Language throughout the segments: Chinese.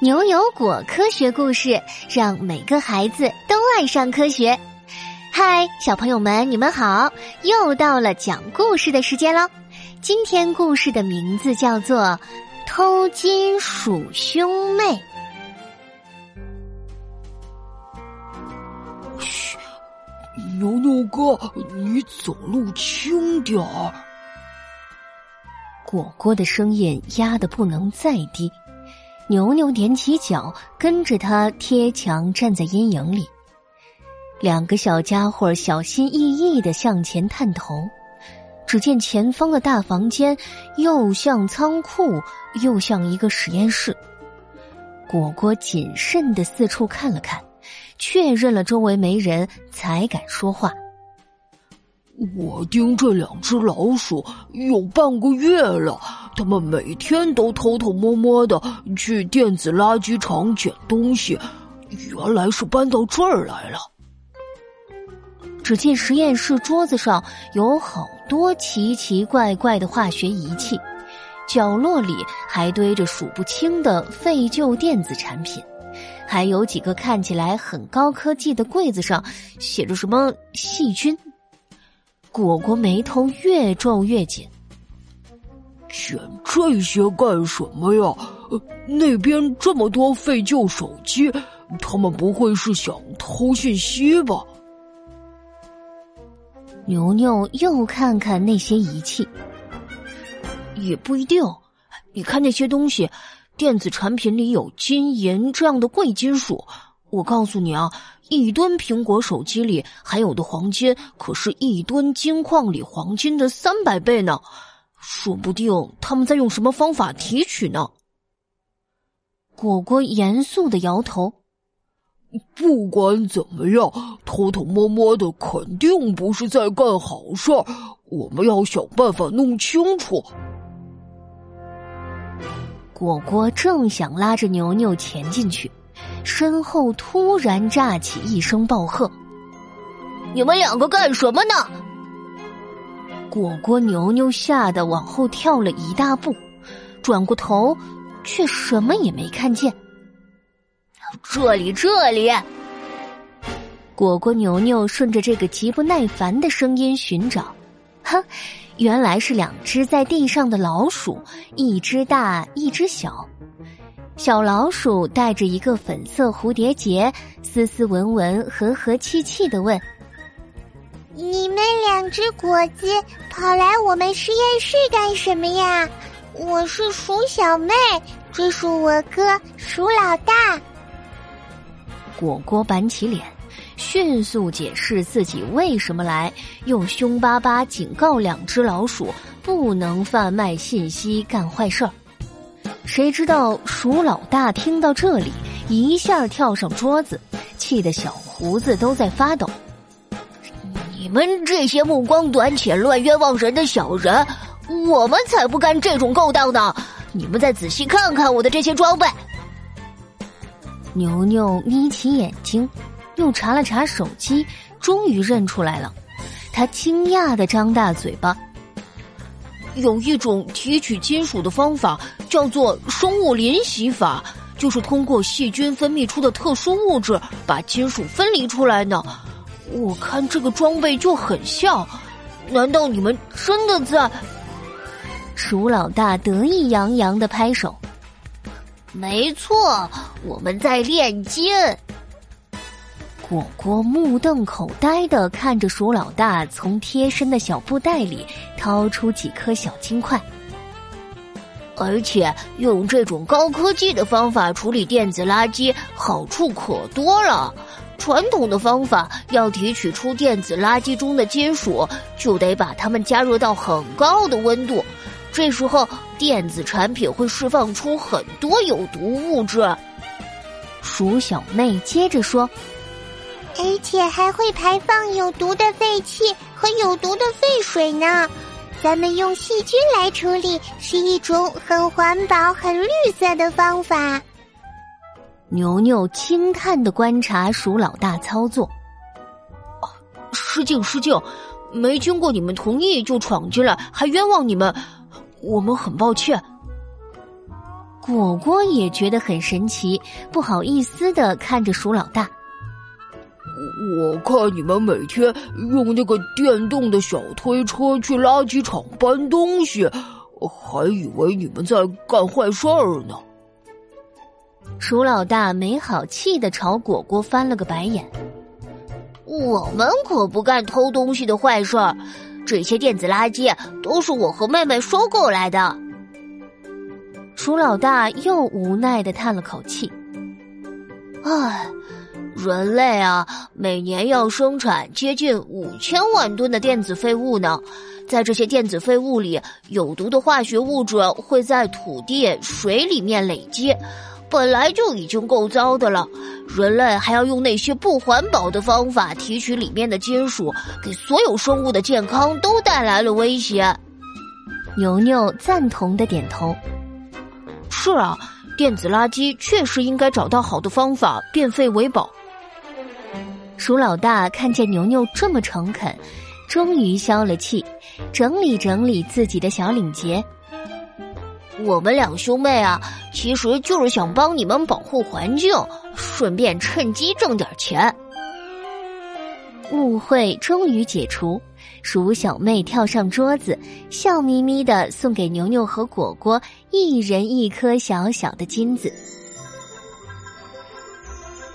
牛油果科学故事，让每个孩子都爱上科学。嗨，小朋友们，你们好！又到了讲故事的时间喽。今天故事的名字叫做《偷金鼠兄妹》。嘘，牛牛哥，你走路轻点儿。果果的声音压得不能再低。牛牛踮起脚，跟着他贴墙站在阴影里。两个小家伙小心翼翼的向前探头，只见前方的大房间又像仓库，又像一个实验室。果果谨慎的四处看了看，确认了周围没人，才敢说话。我盯这两只老鼠有半个月了，他们每天都偷偷摸摸的去电子垃圾场捡东西，原来是搬到这儿来了。只见实验室桌子上有好多奇奇怪怪的化学仪器，角落里还堆着数不清的废旧电子产品，还有几个看起来很高科技的柜子上写着什么细菌。果果眉头越皱越紧，捡这些干什么呀？那边这么多废旧手机，他们不会是想偷信息吧？牛牛又看看那些仪器，也不一定。你看那些东西，电子产品里有金银这样的贵金属。我告诉你啊。一吨苹果手机里含有的黄金，可是一吨金矿里黄金的三百倍呢。说不定他们在用什么方法提取呢？果果严肃的摇头。不管怎么样，偷偷摸摸的肯定不是在干好事儿。我们要想办法弄清楚。果果正想拉着牛牛前进去。身后突然炸起一声暴喝：“你们两个干什么呢？”果果牛牛吓得往后跳了一大步，转过头，却什么也没看见。这里，这里！果果牛牛顺着这个极不耐烦的声音寻找，哼，原来是两只在地上的老鼠，一只大，一只小。小老鼠带着一个粉色蝴蝶结，斯斯文文、和和气气的问：“你们两只果子跑来我们实验室干什么呀？”“我是鼠小妹，这是我哥鼠老大。”果果板起脸，迅速解释自己为什么来，又凶巴巴警告两只老鼠不能贩卖信息、干坏事儿。谁知道鼠老大听到这里，一下跳上桌子，气得小胡子都在发抖。你们这些目光短浅、乱冤枉人的小人，我们才不干这种勾当呢！你们再仔细看看我的这些装备。牛牛眯起眼睛，又查了查手机，终于认出来了。他惊讶的张大嘴巴。有一种提取金属的方法，叫做生物临洗法，就是通过细菌分泌出的特殊物质把金属分离出来呢。我看这个装备就很像，难道你们真的在？鼠老大得意洋洋的拍手。没错，我们在炼金。果果目瞪口呆的看着鼠老大从贴身的小布袋里掏出几颗小金块，而且用这种高科技的方法处理电子垃圾，好处可多了。传统的方法要提取出电子垃圾中的金属，就得把它们加热到很高的温度，这时候电子产品会释放出很多有毒物质。鼠小妹接着说。而且还会排放有毒的废气和有毒的废水呢。咱们用细菌来处理是一种很环保、很绿色的方法。牛牛轻叹的观察鼠老大操作。失敬失敬，没经过你们同意就闯进来，还冤枉你们，我们很抱歉。果果也觉得很神奇，不好意思的看着鼠老大。我看你们每天用那个电动的小推车去垃圾场搬东西，还以为你们在干坏事儿呢。鼠老大没好气的朝果果翻了个白眼。我们可不干偷东西的坏事儿，这些电子垃圾都是我和妹妹收购来的。鼠老大又无奈的叹了口气：“唉，人类啊，每年要生产接近五千万吨的电子废物呢。在这些电子废物里，有毒的化学物质会在土地、水里面累积。”本来就已经够糟的了，人类还要用那些不环保的方法提取里面的金属，给所有生物的健康都带来了威胁。牛牛赞同的点头：“是啊，电子垃圾确实应该找到好的方法，变废为宝。”鼠老大看见牛牛这么诚恳，终于消了气，整理整理自己的小领结。我们两兄妹啊，其实就是想帮你们保护环境，顺便趁机挣点钱。误会终于解除，鼠小妹跳上桌子，笑眯眯的送给牛牛和果果一人一颗小小的金子。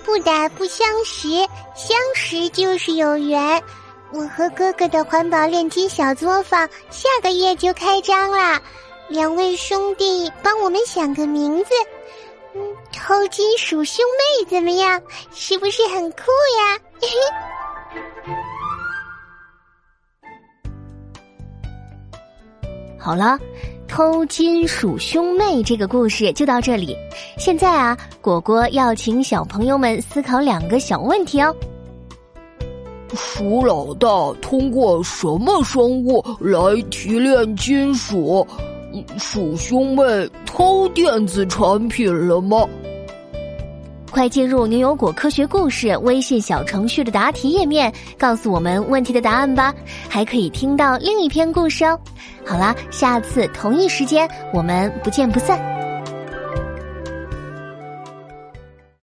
不打不相识，相识就是有缘。我和哥哥的环保炼金小作坊下个月就开张啦。两位兄弟，帮我们想个名字，嗯，偷金鼠兄妹怎么样？是不是很酷呀？好了，偷金鼠兄妹这个故事就到这里。现在啊，果果要请小朋友们思考两个小问题哦。鼠老大通过什么生物来提炼金属？鼠兄妹偷电子产品了吗？快进入牛油果科学故事微信小程序的答题页面，告诉我们问题的答案吧！还可以听到另一篇故事哦。好啦，下次同一时间我们不见不散。